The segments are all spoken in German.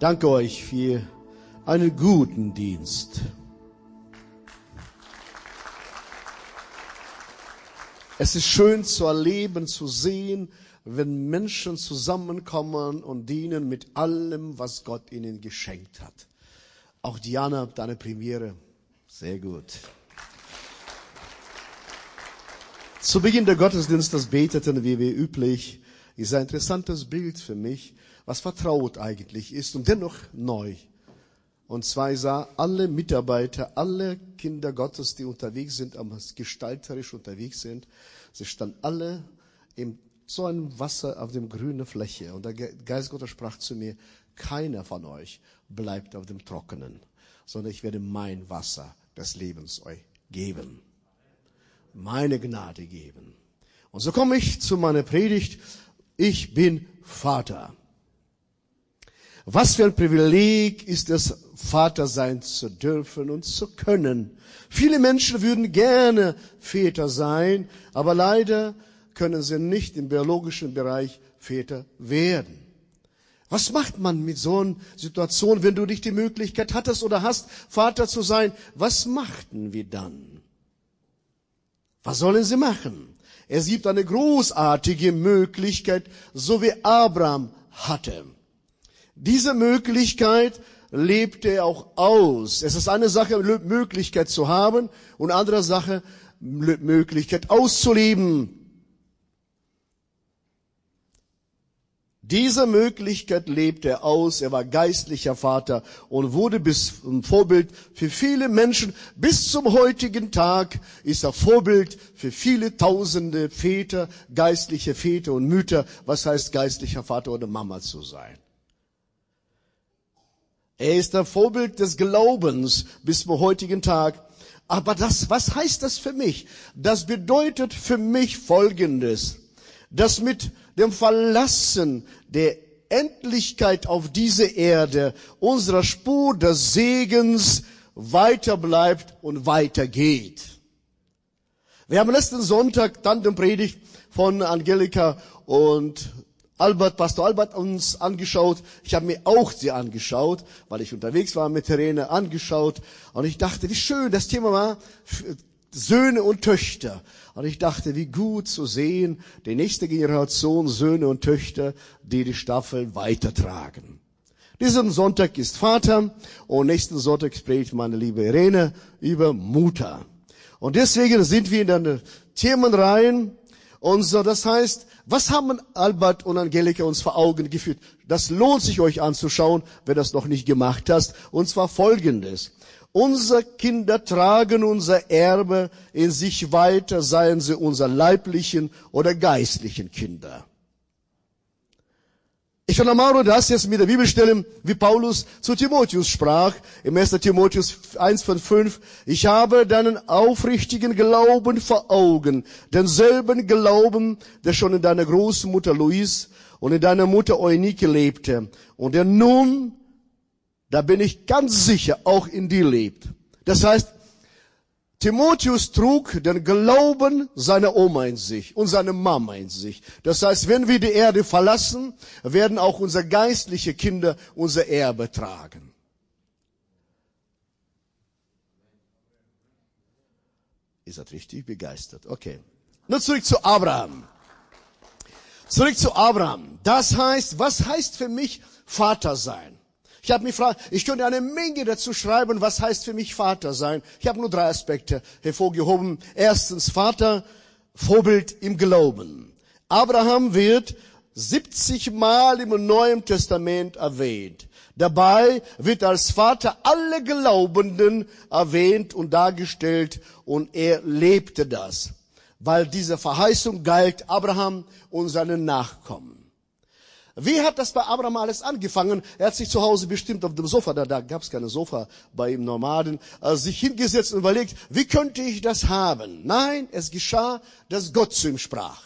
Danke euch für einen guten Dienst. Es ist schön zu erleben, zu sehen, wenn Menschen zusammenkommen und dienen mit allem, was Gott ihnen geschenkt hat. Auch Diana, deine Premiere. Sehr gut. Zu Beginn der Gottesdienstes beteten wir wie üblich. Ist ein interessantes Bild für mich, was vertraut eigentlich ist und dennoch neu. Und zwar sah alle Mitarbeiter, alle Kinder Gottes, die unterwegs sind, gestalterisch unterwegs sind, sie standen alle im so ein Wasser auf dem grünen Fläche. Und der Geist Gottes sprach zu mir, keiner von euch bleibt auf dem Trockenen, sondern ich werde mein Wasser des Lebens euch geben. Meine Gnade geben. Und so komme ich zu meiner Predigt. Ich bin Vater. Was für ein Privileg ist es, Vater sein zu dürfen und zu können. Viele Menschen würden gerne Väter sein, aber leider können sie nicht im biologischen Bereich Väter werden. Was macht man mit so einer Situation, wenn du nicht die Möglichkeit hattest oder hast, Vater zu sein? Was machten wir dann? Was sollen sie machen? Es gibt eine großartige Möglichkeit, so wie Abraham hatte. Diese Möglichkeit lebte er auch aus. Es ist eine Sache, Möglichkeit zu haben und andere Sache, Möglichkeit auszuleben. Diese Möglichkeit lebte er aus. Er war geistlicher Vater und wurde bis ein Vorbild für viele Menschen. Bis zum heutigen Tag ist er Vorbild für viele tausende Väter, geistliche Väter und Mütter. Was heißt geistlicher Vater oder Mama zu sein? Er ist der Vorbild des Glaubens bis zum heutigen Tag. Aber das, was heißt das für mich? Das bedeutet für mich Folgendes, dass mit dem Verlassen der Endlichkeit auf diese Erde unserer Spur des Segens weiter bleibt und weitergeht. Wir haben letzten Sonntag dann den Predigt von Angelika und Albert, Pastor Albert uns angeschaut. Ich habe mir auch sie angeschaut, weil ich unterwegs war mit Helene angeschaut. Und ich dachte, wie schön das Thema war, Söhne und Töchter. Und ich dachte, wie gut zu sehen, die nächste Generation Söhne und Töchter, die die Staffel weitertragen. Diesen Sonntag ist Vater und nächsten Sonntag spricht meine liebe Irene über Mutter. Und deswegen sind wir in den Themenreihen und so, das heißt, was haben Albert und Angelika uns vor Augen geführt? Das lohnt sich euch anzuschauen, wenn das noch nicht gemacht hast. Und zwar folgendes. Unsere Kinder tragen unser Erbe in sich weiter, seien sie unser leiblichen oder geistlichen Kinder. Ich untermauere das jetzt mit der Bibelstelle, wie Paulus zu Timotheus sprach, im 1. Timotheus 1 von 5. Ich habe deinen aufrichtigen Glauben vor Augen, denselben Glauben, der schon in deiner Großmutter Louise und in deiner Mutter Eunike lebte und der nun, da bin ich ganz sicher, auch in dir lebt. Das heißt, Timotheus trug den Glauben seiner Oma in sich und seiner Mama in sich. Das heißt, wenn wir die Erde verlassen, werden auch unsere geistliche Kinder unser Erbe tragen. Ihr seid richtig begeistert. Okay. Nun zurück zu Abraham. Zurück zu Abraham. Das heißt, was heißt für mich Vater sein? Ich habe mich gefragt, ich könnte eine Menge dazu schreiben, was heißt für mich Vater sein. Ich habe nur drei Aspekte hervorgehoben. Erstens Vater, Vorbild im Glauben. Abraham wird 70 Mal im Neuen Testament erwähnt. Dabei wird als Vater alle Glaubenden erwähnt und dargestellt und er lebte das, weil diese Verheißung galt Abraham und seinen Nachkommen. Wie hat das bei Abraham alles angefangen? Er hat sich zu Hause bestimmt auf dem Sofa, da, da gab es keine Sofa bei ihm Nomaden, äh, sich hingesetzt und überlegt, wie könnte ich das haben? Nein, es geschah, dass Gott zu ihm sprach.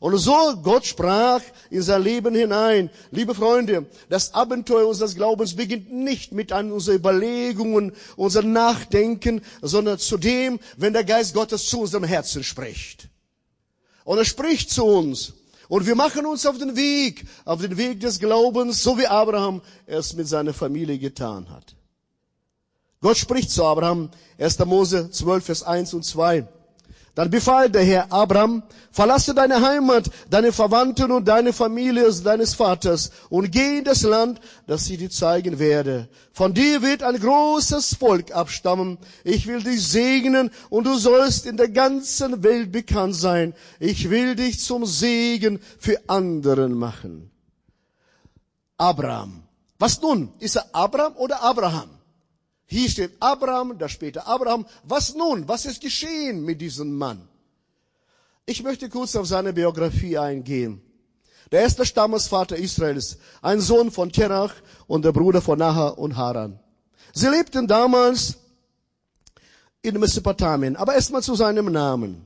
Und so Gott sprach in sein Leben hinein. Liebe Freunde, das Abenteuer unseres Glaubens beginnt nicht mit unseren Überlegungen, unserem Nachdenken, sondern zudem, wenn der Geist Gottes zu unserem Herzen spricht. Und er spricht zu uns. Und wir machen uns auf den Weg, auf den Weg des Glaubens, so wie Abraham es mit seiner Familie getan hat. Gott spricht zu Abraham, 1. Mose 12, Vers 1 und 2. Dann befahl der Herr Abraham, verlasse deine Heimat, deine Verwandten und deine Familie deines Vaters und geh in das Land, das ich dir zeigen werde. Von dir wird ein großes Volk abstammen. Ich will dich segnen und du sollst in der ganzen Welt bekannt sein. Ich will dich zum Segen für anderen machen. Abraham. Was nun? Ist er Abraham oder Abraham? Hier steht Abraham, da später Abraham. Was nun? Was ist geschehen mit diesem Mann? Ich möchte kurz auf seine Biografie eingehen. Der erste Stammesvater Israels, ein Sohn von Terach und der Bruder von Nahar und Haran. Sie lebten damals in Mesopotamien, aber erstmal zu seinem Namen.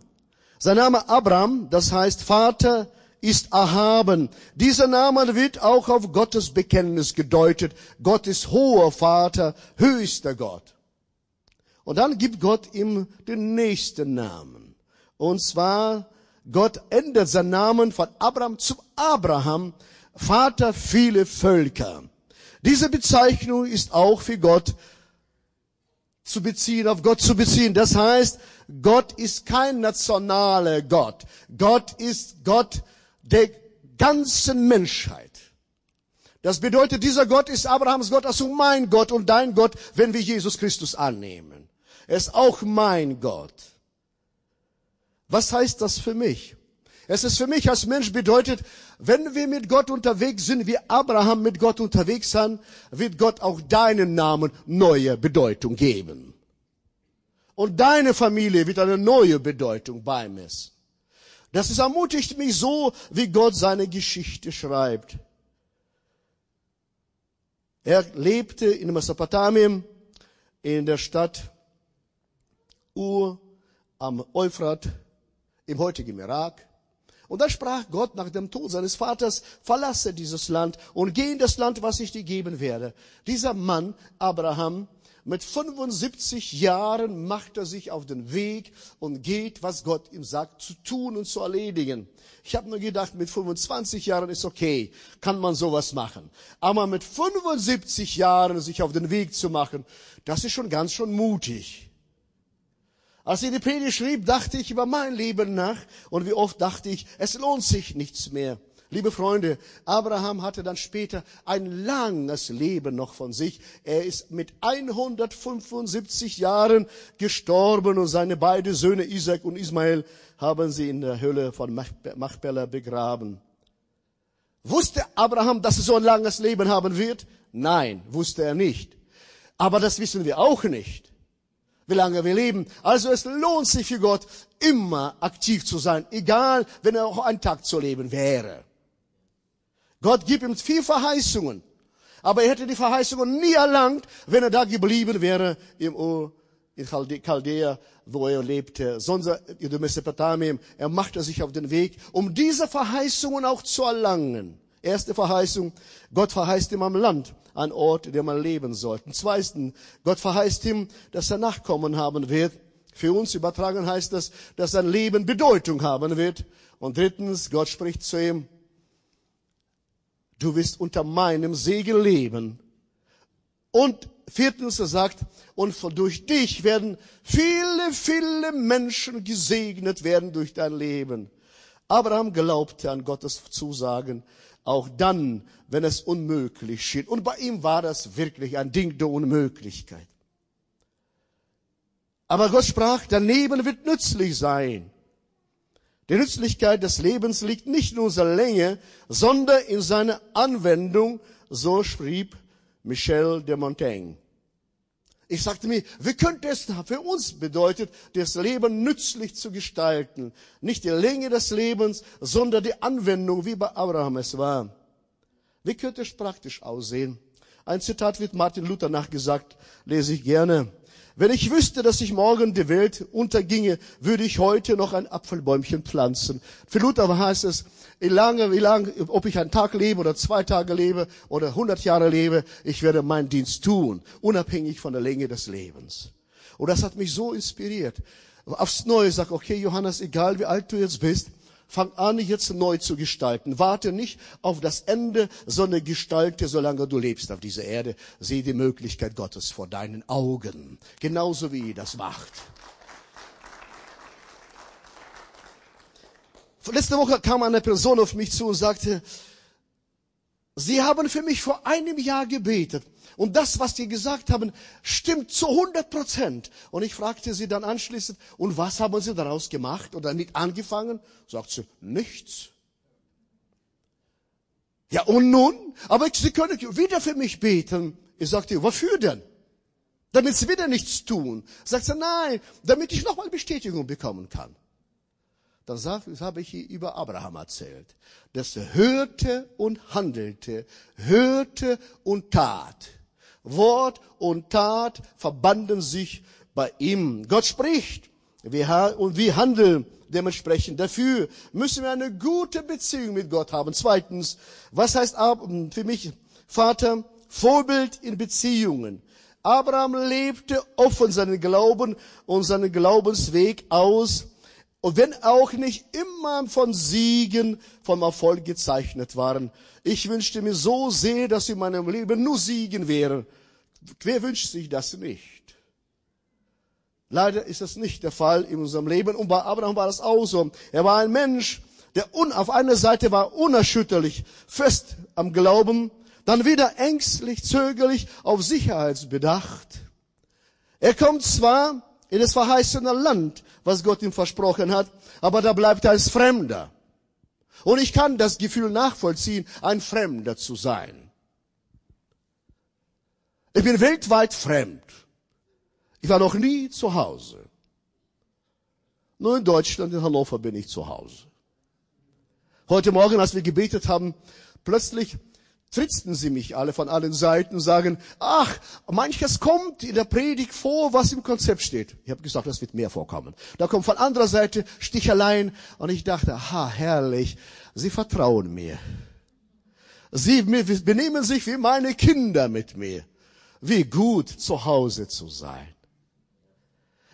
Sein Name Abraham, das heißt Vater ist erhaben. Dieser Name wird auch auf Gottes Bekenntnis gedeutet. Gott ist hoher Vater, höchster Gott. Und dann gibt Gott ihm den nächsten Namen. Und zwar, Gott ändert seinen Namen von Abraham zu Abraham, Vater viele Völker. Diese Bezeichnung ist auch für Gott zu beziehen, auf Gott zu beziehen. Das heißt, Gott ist kein nationaler Gott. Gott ist Gott der ganzen Menschheit. Das bedeutet, dieser Gott ist Abrahams Gott, also mein Gott und dein Gott, wenn wir Jesus Christus annehmen. Er ist auch mein Gott. Was heißt das für mich? Es ist für mich als Mensch bedeutet, wenn wir mit Gott unterwegs sind, wie Abraham mit Gott unterwegs sind, wird Gott auch deinen Namen neue Bedeutung geben. Und deine Familie wird eine neue Bedeutung beimessen. Das ist ermutigt mich so, wie Gott seine Geschichte schreibt. Er lebte in Mesopotamien, in der Stadt Ur am Euphrat, im heutigen Irak. Und da sprach Gott nach dem Tod seines Vaters, verlasse dieses Land und geh in das Land, was ich dir geben werde. Dieser Mann, Abraham, mit 75 Jahren macht er sich auf den Weg und geht, was Gott ihm sagt, zu tun und zu erledigen. Ich habe nur gedacht, mit 25 Jahren ist okay, kann man sowas machen. Aber mit 75 Jahren sich auf den Weg zu machen, das ist schon ganz schön mutig. Als ich die Predigt schrieb, dachte ich über mein Leben nach und wie oft dachte ich, es lohnt sich nichts mehr. Liebe Freunde, Abraham hatte dann später ein langes Leben noch von sich. Er ist mit 175 Jahren gestorben und seine beiden Söhne Isaac und Ismael haben sie in der Höhle von Machpelah begraben. Wusste Abraham, dass er so ein langes Leben haben wird? Nein, wusste er nicht. Aber das wissen wir auch nicht, wie lange wir leben. Also es lohnt sich für Gott, immer aktiv zu sein, egal wenn er auch ein Tag zu leben wäre. Gott gibt ihm viel Verheißungen. Aber er hätte die Verheißungen nie erlangt, wenn er da geblieben wäre im Ur, in Chaldea, wo er lebte, sondern in der Mesopotamien. Er machte sich auf den Weg, um diese Verheißungen auch zu erlangen. Erste Verheißung, Gott verheißt ihm am Land, ein Ort, in dem man leben sollte. Zweitens, Gott verheißt ihm, dass er Nachkommen haben wird. Für uns übertragen heißt das, dass sein Leben Bedeutung haben wird. Und drittens, Gott spricht zu ihm, du wirst unter meinem Segen leben. Und viertens, er sagt, und durch dich werden viele, viele Menschen gesegnet werden durch dein Leben. Abraham glaubte an Gottes Zusagen, auch dann, wenn es unmöglich schien. Und bei ihm war das wirklich ein Ding der Unmöglichkeit. Aber Gott sprach, daneben wird nützlich sein. Die Nützlichkeit des Lebens liegt nicht in unserer Länge, sondern in seiner Anwendung, so schrieb Michel de Montaigne. Ich sagte mir, wie könnte es für uns bedeutet, das Leben nützlich zu gestalten? Nicht die Länge des Lebens, sondern die Anwendung, wie bei Abraham es war. Wie könnte es praktisch aussehen? Ein Zitat wird Martin Luther nachgesagt, lese ich gerne. Wenn ich wüsste, dass ich morgen die Welt unterginge, würde ich heute noch ein Apfelbäumchen pflanzen. Für Luther heißt es, wie lange, wie lange, ob ich einen Tag lebe oder zwei Tage lebe oder hundert Jahre lebe, ich werde meinen Dienst tun, unabhängig von der Länge des Lebens. Und das hat mich so inspiriert. Aufs Neue sag, okay, Johannes, egal wie alt du jetzt bist, Fang an, jetzt neu zu gestalten. Warte nicht auf das Ende, sondern gestalte, solange du lebst auf dieser Erde. Sieh die Möglichkeit Gottes vor deinen Augen. Genauso wie das macht. Letzte Woche kam eine Person auf mich zu und sagte, Sie haben für mich vor einem Jahr gebetet. Und das, was Sie gesagt haben, stimmt zu 100 Prozent. Und ich fragte sie dann anschließend, und was haben Sie daraus gemacht oder nicht angefangen? Sagt sie, nichts. Ja, und nun? Aber Sie können wieder für mich beten. Ich sagte, wofür denn? Damit Sie wieder nichts tun. Sagt sie, nein, damit ich nochmal Bestätigung bekommen kann dann habe ich hier über Abraham erzählt, dass er hörte und handelte, hörte und tat. Wort und Tat verbanden sich bei ihm. Gott spricht und wir handeln dementsprechend. Dafür müssen wir eine gute Beziehung mit Gott haben. Zweitens, was heißt für mich, Vater, Vorbild in Beziehungen. Abraham lebte offen seinen Glauben und seinen Glaubensweg aus und wenn auch nicht immer von Siegen, vom Erfolg gezeichnet waren. Ich wünschte mir so sehr, dass in meinem Leben nur Siegen wären. Wer wünscht sich das nicht? Leider ist das nicht der Fall in unserem Leben. Und bei Abraham war das auch so. Er war ein Mensch, der auf einer Seite war unerschütterlich, fest am Glauben, dann wieder ängstlich, zögerlich, auf Sicherheitsbedacht. Er kommt zwar in das verheißene Land, was Gott ihm versprochen hat, aber da bleibt er als Fremder. Und ich kann das Gefühl nachvollziehen, ein Fremder zu sein. Ich bin weltweit fremd. Ich war noch nie zu Hause. Nur in Deutschland, in Hannover bin ich zu Hause. Heute Morgen, als wir gebetet haben, plötzlich tritzten sie mich alle von allen Seiten und sagen, ach, manches kommt in der Predigt vor, was im Konzept steht. Ich habe gesagt, das wird mehr vorkommen. Da kommt von anderer Seite Sticheleien und ich dachte, ha, herrlich, sie vertrauen mir. Sie benehmen sich wie meine Kinder mit mir. Wie gut, zu Hause zu sein.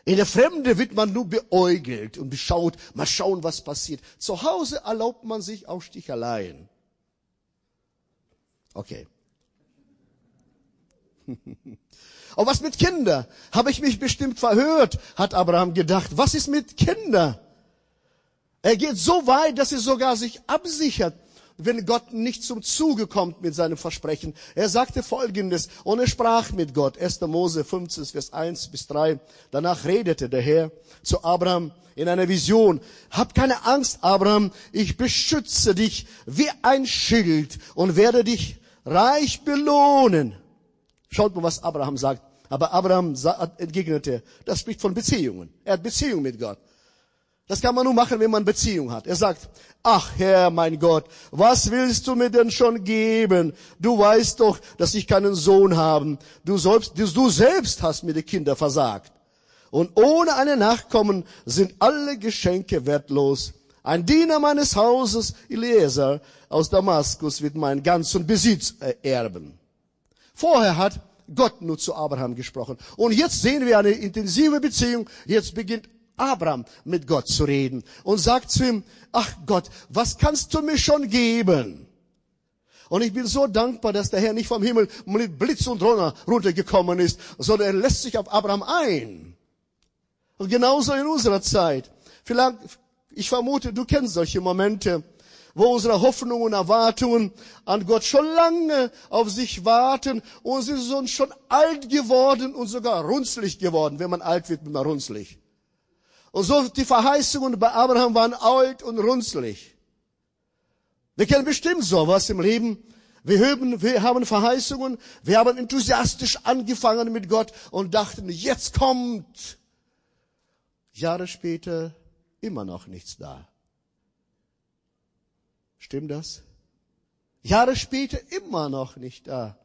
In der Fremde wird man nur beäugelt und beschaut, mal schauen, was passiert. Zu Hause erlaubt man sich auch Sticheleien. Okay. Aber was mit Kinder? Habe ich mich bestimmt verhört, hat Abraham gedacht. Was ist mit Kinder? Er geht so weit, dass er sogar sich absichert, wenn Gott nicht zum Zuge kommt mit seinem Versprechen. Er sagte Folgendes, und er sprach mit Gott. 1. Mose 15, Vers 1 bis 3. Danach redete der Herr zu Abraham in einer Vision. Hab keine Angst, Abraham, ich beschütze dich wie ein Schild und werde dich reich belohnen. Schaut mal, was Abraham sagt. Aber Abraham entgegnete, das spricht von Beziehungen. Er hat Beziehung mit Gott. Das kann man nur machen, wenn man Beziehung hat. Er sagt, ach Herr, mein Gott, was willst du mir denn schon geben? Du weißt doch, dass ich keinen Sohn habe. Du, sollst, du selbst hast mir die Kinder versagt. Und ohne eine Nachkommen sind alle Geschenke wertlos. Ein Diener meines Hauses, Eliezer aus Damaskus, wird meinen ganzen Besitz erben. Vorher hat Gott nur zu Abraham gesprochen. Und jetzt sehen wir eine intensive Beziehung. Jetzt beginnt Abraham mit Gott zu reden und sagt zu ihm, ach Gott, was kannst du mir schon geben? Und ich bin so dankbar, dass der Herr nicht vom Himmel mit Blitz und Donner runtergekommen ist, sondern er lässt sich auf Abraham ein. Und genauso in unserer Zeit. Vielleicht, ich vermute, du kennst solche Momente, wo unsere Hoffnungen und Erwartungen an Gott schon lange auf sich warten und sie sind schon alt geworden und sogar runzlig geworden. Wenn man alt wird, wird man runzlig. Und so die Verheißungen bei Abraham waren alt und runzlig. Wir kennen bestimmt sowas im Leben. Wir, hören, wir haben Verheißungen, wir haben enthusiastisch angefangen mit Gott und dachten, jetzt kommt. Jahre später immer noch nichts da. Stimmt das? Jahre später immer noch nicht da.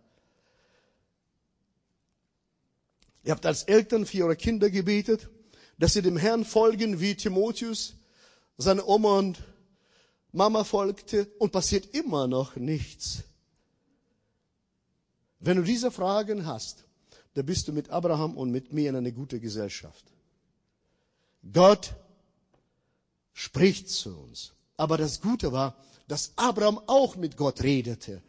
Ihr habt als Eltern für eure Kinder gebetet, dass sie dem Herrn folgen, wie Timotheus, seine Oma und Mama folgte, und passiert immer noch nichts. Wenn du diese Fragen hast, dann bist du mit Abraham und mit mir in einer guten Gesellschaft. Gott spricht zu uns. Aber das Gute war, dass Abraham auch mit Gott redete.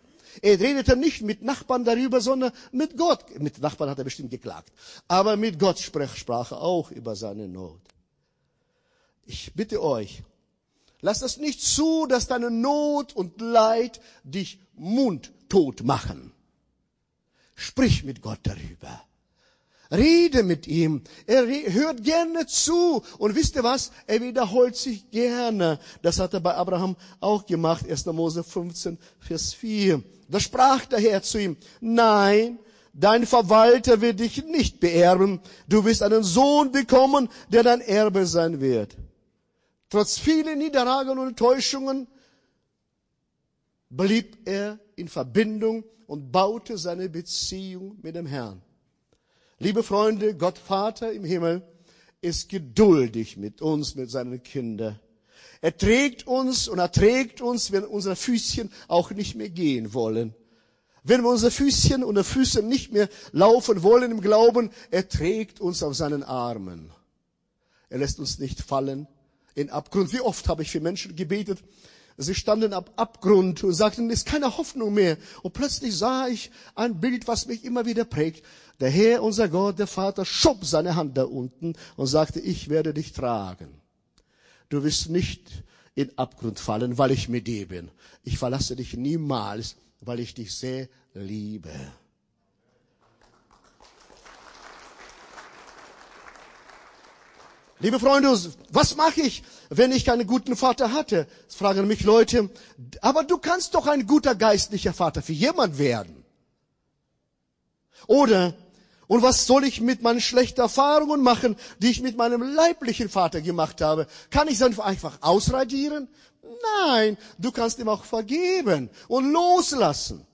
Er redete nicht mit Nachbarn darüber, sondern mit Gott. Mit Nachbarn hat er bestimmt geklagt. Aber mit Gott sprach er auch über seine Not. Ich bitte euch, lass es nicht zu, dass deine Not und Leid dich mundtot machen. Sprich mit Gott darüber. Rede mit ihm. Er hört gerne zu. Und wisst ihr was? Er wiederholt sich gerne. Das hat er bei Abraham auch gemacht. 1. Mose 15, Vers 4. Da sprach der Herr zu ihm, nein, dein Verwalter wird dich nicht beerben. Du wirst einen Sohn bekommen, der dein Erbe sein wird. Trotz vieler Niederlagen und Täuschungen blieb er in Verbindung und baute seine Beziehung mit dem Herrn. Liebe Freunde, Gott Vater im Himmel ist geduldig mit uns, mit seinen Kindern. Er trägt uns und er trägt uns, wenn unsere Füßchen auch nicht mehr gehen wollen. Wenn wir unsere Füßchen und Füße nicht mehr laufen wollen im Glauben, er trägt uns auf seinen Armen. Er lässt uns nicht fallen in Abgrund. Wie oft habe ich für Menschen gebetet, Sie standen ab Abgrund und sagten, es ist keine Hoffnung mehr. Und plötzlich sah ich ein Bild, was mich immer wieder prägt. Der Herr, unser Gott, der Vater, schob seine Hand da unten und sagte, ich werde dich tragen. Du wirst nicht in Abgrund fallen, weil ich mit dir bin. Ich verlasse dich niemals, weil ich dich sehr liebe. Liebe Freunde, was mache ich, wenn ich keinen guten Vater hatte? Das fragen mich Leute. Aber du kannst doch ein guter geistlicher Vater für jemand werden. Oder, und was soll ich mit meinen schlechten Erfahrungen machen, die ich mit meinem leiblichen Vater gemacht habe? Kann ich es einfach ausradieren? Nein, du kannst ihm auch vergeben und loslassen.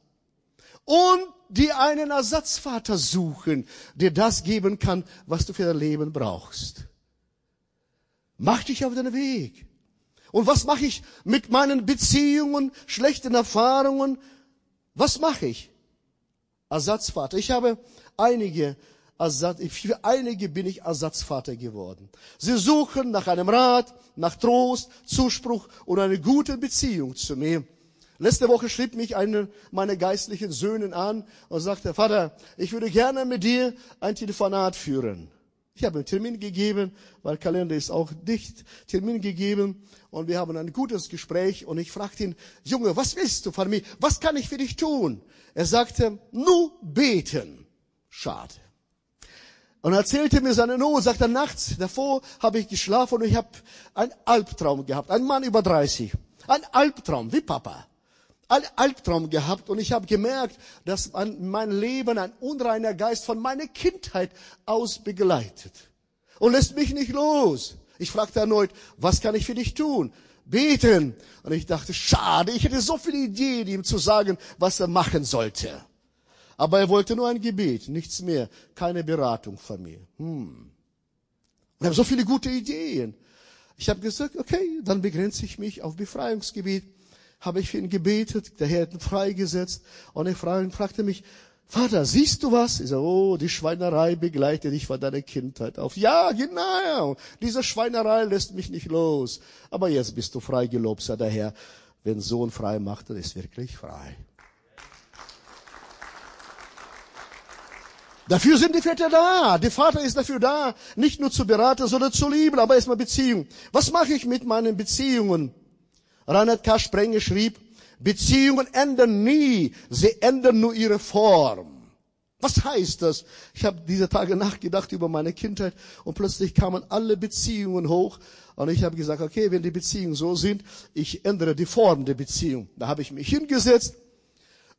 Und dir einen Ersatzvater suchen, der das geben kann, was du für dein Leben brauchst. Mach dich auf den Weg. Und was mache ich mit meinen Beziehungen, schlechten Erfahrungen? Was mache ich? Ersatzvater. Ich habe einige Ersatz, für einige bin ich Ersatzvater geworden. Sie suchen nach einem Rat, nach Trost, Zuspruch und eine gute Beziehung zu mir. Letzte Woche schrieb mich einer meiner geistlichen Söhne an und sagte, Vater, ich würde gerne mit dir ein Telefonat führen. Ich habe einen Termin gegeben, weil Kalender ist auch dicht, Termin gegeben und wir haben ein gutes Gespräch und ich fragte ihn, Junge, was willst du von mir? Was kann ich für dich tun? Er sagte, nur beten. Schade. Und er erzählte mir seine Not, sagte, nachts davor habe ich geschlafen und ich habe einen Albtraum gehabt. Ein Mann über 30. Ein Albtraum, wie Papa einen Albtraum gehabt und ich habe gemerkt, dass mein Leben ein unreiner Geist von meiner Kindheit aus begleitet und lässt mich nicht los. Ich fragte erneut, was kann ich für dich tun? Beten. Und ich dachte, schade, ich hätte so viele Ideen, ihm zu sagen, was er machen sollte. Aber er wollte nur ein Gebet, nichts mehr, keine Beratung von mir. Hm. Er hat so viele gute Ideen. Ich habe gesagt, okay, dann begrenze ich mich auf Befreiungsgebet habe ich für ihn gebetet, der Herr hat ihn freigesetzt und er fragte mich, Vater, siehst du was? Ich sage, oh, die Schweinerei begleitet dich von deiner Kindheit auf. Ja, genau. Diese Schweinerei lässt mich nicht los. Aber jetzt bist du frei, gelobt sei der Herr. Wenn Sohn frei macht, dann ist wirklich frei. Dafür sind die Väter da. Der Vater ist dafür da, nicht nur zu beraten, sondern zu lieben, aber erstmal Beziehung. Was mache ich mit meinen Beziehungen? Reinhard K. Sprenge schrieb, Beziehungen ändern nie, sie ändern nur ihre Form. Was heißt das? Ich habe diese Tage nachgedacht über meine Kindheit und plötzlich kamen alle Beziehungen hoch und ich habe gesagt, okay, wenn die Beziehungen so sind, ich ändere die Form der Beziehung. Da habe ich mich hingesetzt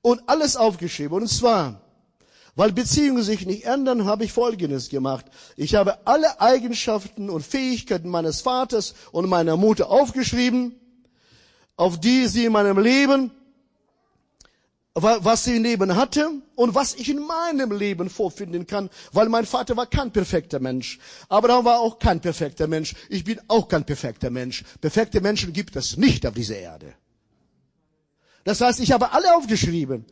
und alles aufgeschrieben. Und zwar, weil Beziehungen sich nicht ändern, habe ich Folgendes gemacht. Ich habe alle Eigenschaften und Fähigkeiten meines Vaters und meiner Mutter aufgeschrieben auf die sie in meinem Leben, was sie im Leben hatte und was ich in meinem Leben vorfinden kann, weil mein Vater war kein perfekter Mensch. Abraham war auch kein perfekter Mensch. Ich bin auch kein perfekter Mensch. Perfekte Menschen gibt es nicht auf dieser Erde. Das heißt, ich habe alle aufgeschrieben.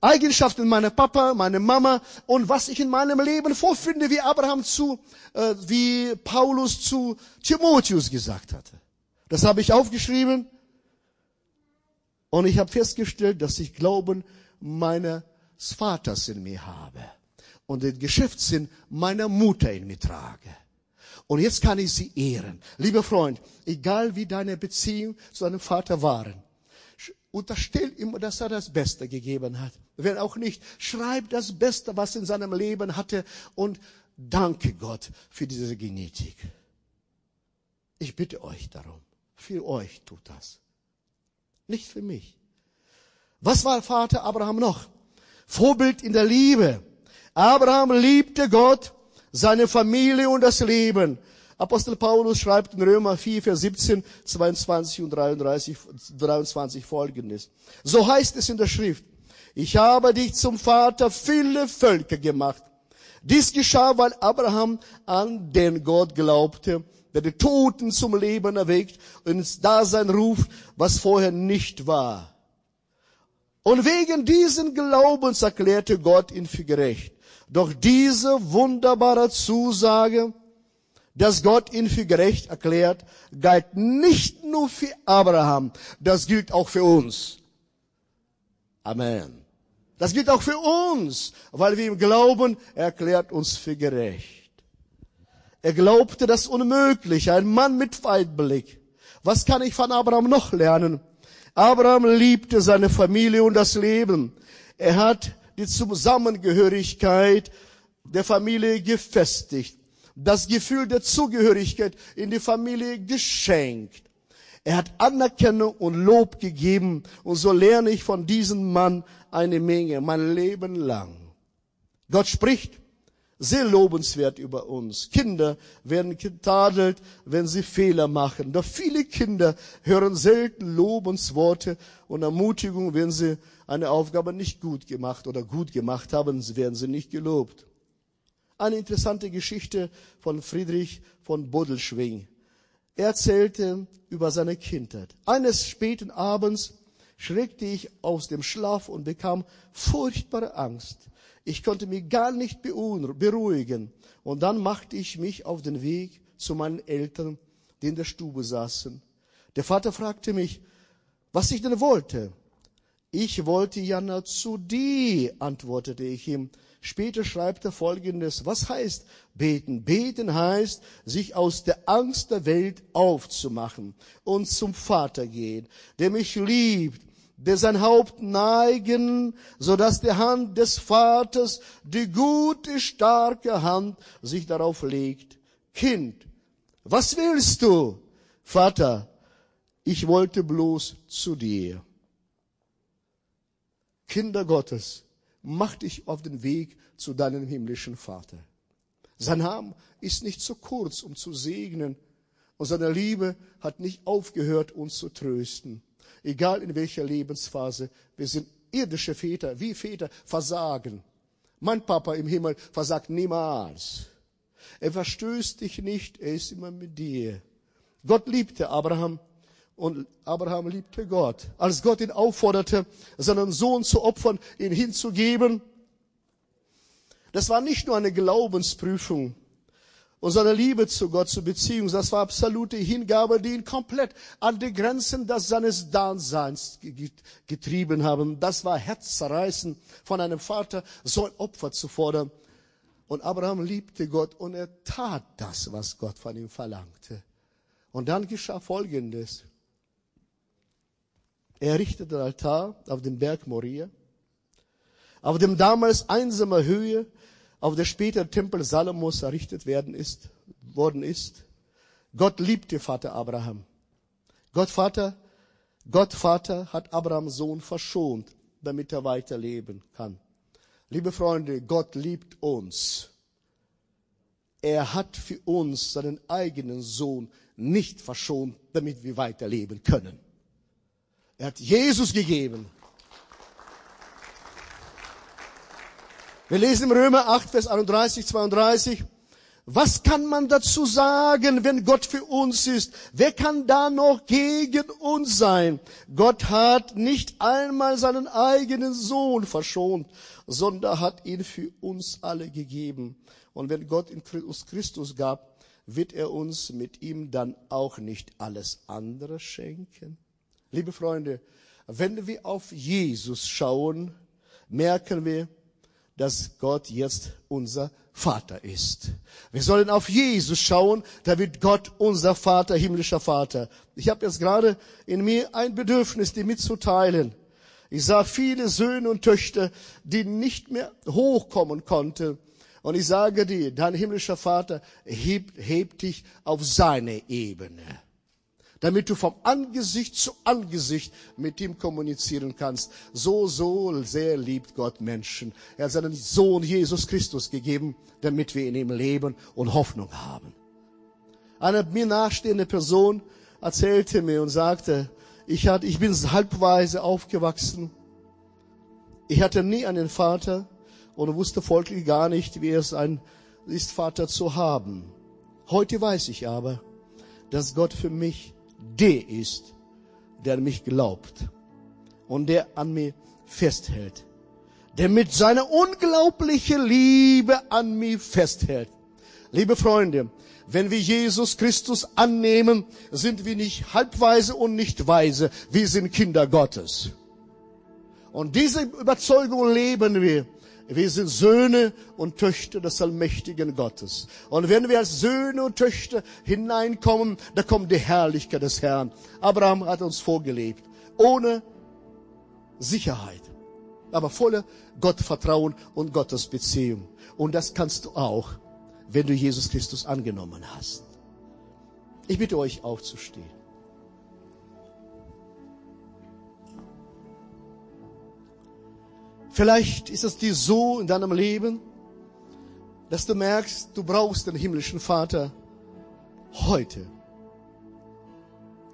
Eigenschaften meiner Papa, meine Mama und was ich in meinem Leben vorfinde, wie Abraham zu, äh, wie Paulus zu Timotheus gesagt hatte. Das habe ich aufgeschrieben Und ich habe festgestellt, dass ich Glauben meines Vaters in mir habe und den Geschäftssinn meiner Mutter in mir trage. Und jetzt kann ich sie ehren. Lieber Freund, egal wie deine Beziehung zu deinem Vater waren, unterstell ihm, dass er das Beste gegeben hat. Wenn auch nicht, schreib das Beste, was in seinem Leben hatte und danke Gott für diese Genetik. Ich bitte euch darum. Für euch tut das. Nicht für mich. Was war Vater Abraham noch? Vorbild in der Liebe. Abraham liebte Gott, seine Familie und das Leben. Apostel Paulus schreibt in Römer 4, Vers 17, 22 und 33, 23 folgendes. So heißt es in der Schrift. Ich habe dich zum Vater viele Völker gemacht. Dies geschah, weil Abraham an den Gott glaubte, der die Toten zum Leben erweckt und ins Dasein ruft, was vorher nicht war. Und wegen diesen Glaubens erklärte Gott ihn für gerecht. Doch diese wunderbare Zusage, dass Gott ihn für gerecht erklärt, galt nicht nur für Abraham, das gilt auch für uns. Amen. Das gilt auch für uns, weil wir ihm glauben, er erklärt uns für gerecht. Er glaubte das Unmögliche, ein Mann mit Weitblick. Was kann ich von Abraham noch lernen? Abraham liebte seine Familie und das Leben. Er hat die Zusammengehörigkeit der Familie gefestigt, das Gefühl der Zugehörigkeit in die Familie geschenkt. Er hat Anerkennung und Lob gegeben und so lerne ich von diesem Mann eine Menge, mein Leben lang. Gott spricht sehr lobenswert über uns. Kinder werden getadelt, wenn sie Fehler machen. Doch viele Kinder hören selten Lobensworte und Ermutigung, wenn sie eine Aufgabe nicht gut gemacht oder gut gemacht haben, werden sie nicht gelobt. Eine interessante Geschichte von Friedrich von Bodelschwing. Er erzählte über seine Kindheit. Eines späten Abends schreckte ich aus dem Schlaf und bekam furchtbare Angst. Ich konnte mich gar nicht beruhigen. Und dann machte ich mich auf den Weg zu meinen Eltern, die in der Stube saßen. Der Vater fragte mich, was ich denn wollte. Ich wollte ja zu dir, antwortete ich ihm. Später schreibt er Folgendes. Was heißt beten? Beten heißt, sich aus der Angst der Welt aufzumachen und zum Vater gehen, der mich liebt, der sein Haupt neigen, so dass die Hand des Vaters, die gute, starke Hand, sich darauf legt. Kind, was willst du? Vater, ich wollte bloß zu dir. Kinder Gottes, mach dich auf den Weg zu deinem himmlischen Vater. Sein Arm ist nicht zu kurz, um zu segnen, und seine Liebe hat nicht aufgehört, uns zu trösten egal in welcher Lebensphase. Wir sind irdische Väter, wie Väter versagen. Mein Papa im Himmel versagt niemals. Er verstößt dich nicht, er ist immer mit dir. Gott liebte Abraham und Abraham liebte Gott. Als Gott ihn aufforderte, seinen Sohn zu opfern, ihn hinzugeben, das war nicht nur eine Glaubensprüfung, und seine Liebe zu Gott, zur Beziehung, das war absolute Hingabe, die ihn komplett an die Grenzen des seines Daseins getrieben haben. Das war Herzzerreißen von einem Vater, so ein Opfer zu fordern. Und Abraham liebte Gott und er tat das, was Gott von ihm verlangte. Und dann geschah Folgendes. Er errichtete den Altar auf dem Berg Moria, auf dem damals einsamer Höhe, auf der später Tempel Salomos errichtet werden ist, worden ist. Gott liebte Vater Abraham. Gott Vater, Gott Vater hat Abrahams Sohn verschont, damit er weiterleben kann. Liebe Freunde, Gott liebt uns. Er hat für uns seinen eigenen Sohn nicht verschont, damit wir weiterleben können. Er hat Jesus gegeben. Wir lesen im Römer 8, Vers 31, 32. Was kann man dazu sagen, wenn Gott für uns ist? Wer kann da noch gegen uns sein? Gott hat nicht einmal seinen eigenen Sohn verschont, sondern hat ihn für uns alle gegeben. Und wenn Gott uns Christus gab, wird er uns mit ihm dann auch nicht alles andere schenken? Liebe Freunde, Wenn wir auf Jesus schauen, merken wir, dass Gott jetzt unser Vater ist. Wir sollen auf Jesus schauen, da wird Gott unser Vater, himmlischer Vater. Ich habe jetzt gerade in mir ein Bedürfnis, die mitzuteilen. Ich sah viele Söhne und Töchter, die nicht mehr hochkommen konnten. Und ich sage dir, dein himmlischer Vater hebt, hebt dich auf seine Ebene damit du vom Angesicht zu Angesicht mit ihm kommunizieren kannst. So, so sehr liebt Gott Menschen. Er hat seinen Sohn Jesus Christus gegeben, damit wir in ihm leben und Hoffnung haben. Eine mir nachstehende Person erzählte mir und sagte, ich, hatte, ich bin halbweise aufgewachsen. Ich hatte nie einen Vater und wusste folglich gar nicht, wie es ein ist, Vater zu haben. Heute weiß ich aber, dass Gott für mich der ist, der mich glaubt und der an mir festhält, der mit seiner unglaublichen Liebe an mir festhält. Liebe Freunde, wenn wir Jesus Christus annehmen, sind wir nicht halbweise und nicht weise, wir sind Kinder Gottes. Und diese Überzeugung leben wir. Wir sind Söhne und Töchter des allmächtigen Gottes. Und wenn wir als Söhne und Töchter hineinkommen, da kommt die Herrlichkeit des Herrn. Abraham hat uns vorgelebt. Ohne Sicherheit. Aber voller Gottvertrauen und Gottes Beziehung. Und das kannst du auch, wenn du Jesus Christus angenommen hast. Ich bitte euch aufzustehen. Vielleicht ist es dir so in deinem Leben, dass du merkst, du brauchst den himmlischen Vater heute.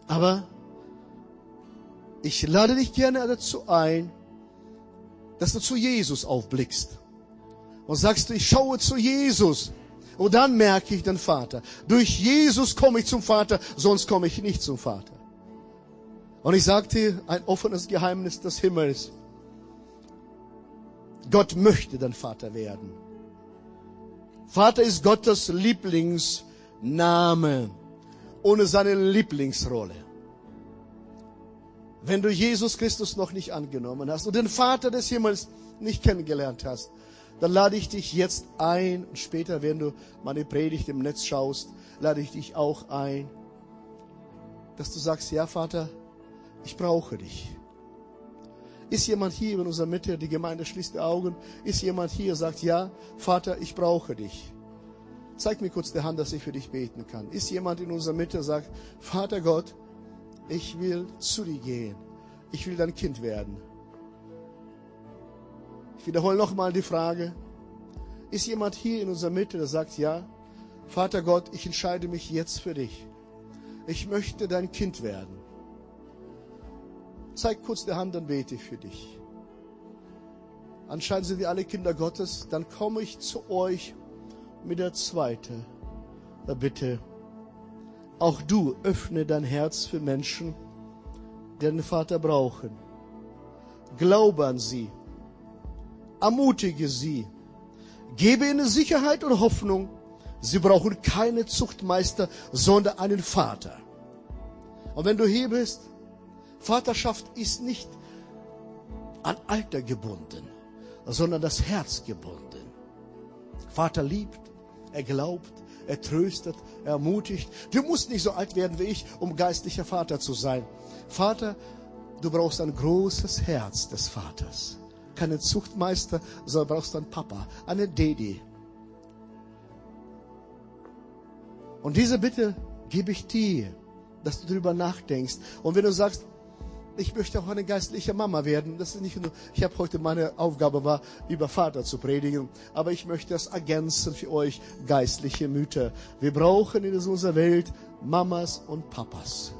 Aber ich lade dich gerne dazu ein, dass du zu Jesus aufblickst und sagst, ich schaue zu Jesus. Und dann merke ich den Vater. Durch Jesus komme ich zum Vater, sonst komme ich nicht zum Vater. Und ich sagte ein offenes Geheimnis des Himmels. Gott möchte dein Vater werden. Vater ist Gottes Lieblingsname ohne seine Lieblingsrolle. Wenn du Jesus Christus noch nicht angenommen hast und den Vater des Himmels nicht kennengelernt hast, dann lade ich dich jetzt ein und später, wenn du meine Predigt im Netz schaust, lade ich dich auch ein, dass du sagst, ja Vater, ich brauche dich. Ist jemand hier in unserer Mitte, die Gemeinde schließt die Augen, ist jemand hier, sagt, ja, Vater, ich brauche dich. Zeig mir kurz die Hand, dass ich für dich beten kann. Ist jemand in unserer Mitte, sagt, Vater Gott, ich will zu dir gehen. Ich will dein Kind werden. Ich wiederhole nochmal die Frage. Ist jemand hier in unserer Mitte, der sagt, ja, Vater Gott, ich entscheide mich jetzt für dich. Ich möchte dein Kind werden. Zeig kurz die Hand, dann bete ich für dich. Anscheinend sind wir alle Kinder Gottes. Dann komme ich zu euch mit der zweiten Bitte. Auch du öffne dein Herz für Menschen, die den Vater brauchen. Glaube an sie. Ermutige sie. Gebe ihnen Sicherheit und Hoffnung. Sie brauchen keine Zuchtmeister, sondern einen Vater. Und wenn du hier bist, Vaterschaft ist nicht an Alter gebunden, sondern das Herz gebunden. Vater liebt, er glaubt, er tröstet, er ermutigt. Du musst nicht so alt werden wie ich, um geistlicher Vater zu sein. Vater, du brauchst ein großes Herz des Vaters. Keinen Zuchtmeister, sondern brauchst einen Papa, einen Daddy. Und diese Bitte gebe ich dir, dass du darüber nachdenkst. Und wenn du sagst, ich möchte auch eine geistliche Mama werden. Das ist nicht nur, ich habe heute meine Aufgabe war, über Vater zu predigen, aber ich möchte das ergänzen für euch, geistliche Mütter. Wir brauchen in unserer Welt Mamas und Papas.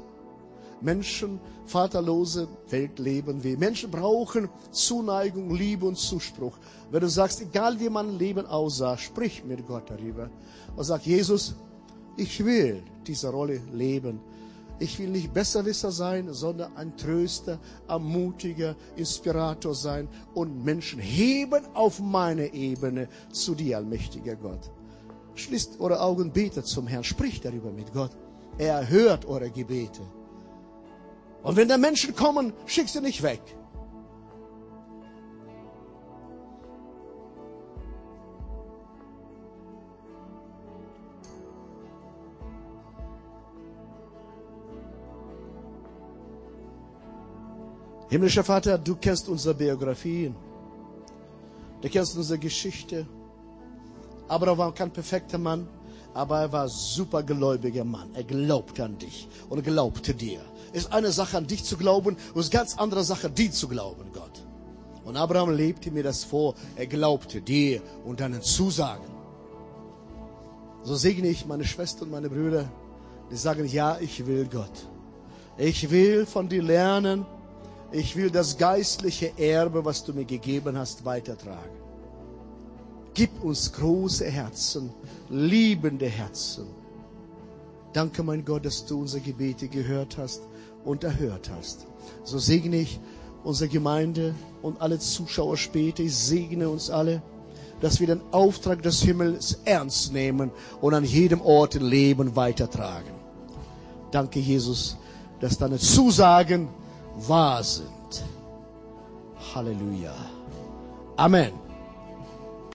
Menschen, vaterlose Welt leben wir. Menschen brauchen Zuneigung, Liebe und Zuspruch. Wenn du sagst, egal wie mein Leben aussah, sprich mit Gott darüber und sag, Jesus, ich will diese Rolle leben. Ich will nicht Besserwisser sein, sondern ein Tröster, ermutiger Inspirator sein und Menschen heben auf meine Ebene zu dir, allmächtiger Gott. Schließt eure Augen, betet zum Herrn, spricht darüber mit Gott. Er hört eure Gebete. Und wenn da Menschen kommen, schick sie nicht weg. Himmlischer Vater, du kennst unsere Biografien. Du kennst unsere Geschichte. Abraham war kein perfekter Mann, aber er war ein supergläubiger Mann. Er glaubte an dich und glaubte dir. Ist eine Sache, an dich zu glauben, und ist ganz andere Sache, dir zu glauben, Gott. Und Abraham lebte mir das vor. Er glaubte dir und deinen Zusagen. So segne ich meine Schwestern und meine Brüder, die sagen, ja, ich will Gott. Ich will von dir lernen. Ich will das geistliche Erbe, was du mir gegeben hast, weitertragen. Gib uns große Herzen, liebende Herzen. Danke, mein Gott, dass du unsere Gebete gehört hast und erhört hast. So segne ich unsere Gemeinde und alle Zuschauer später. Ich segne uns alle, dass wir den Auftrag des Himmels ernst nehmen und an jedem Ort Leben weitertragen. Danke, Jesus, dass deine Zusagen wahr sind. Halleluja. Amen.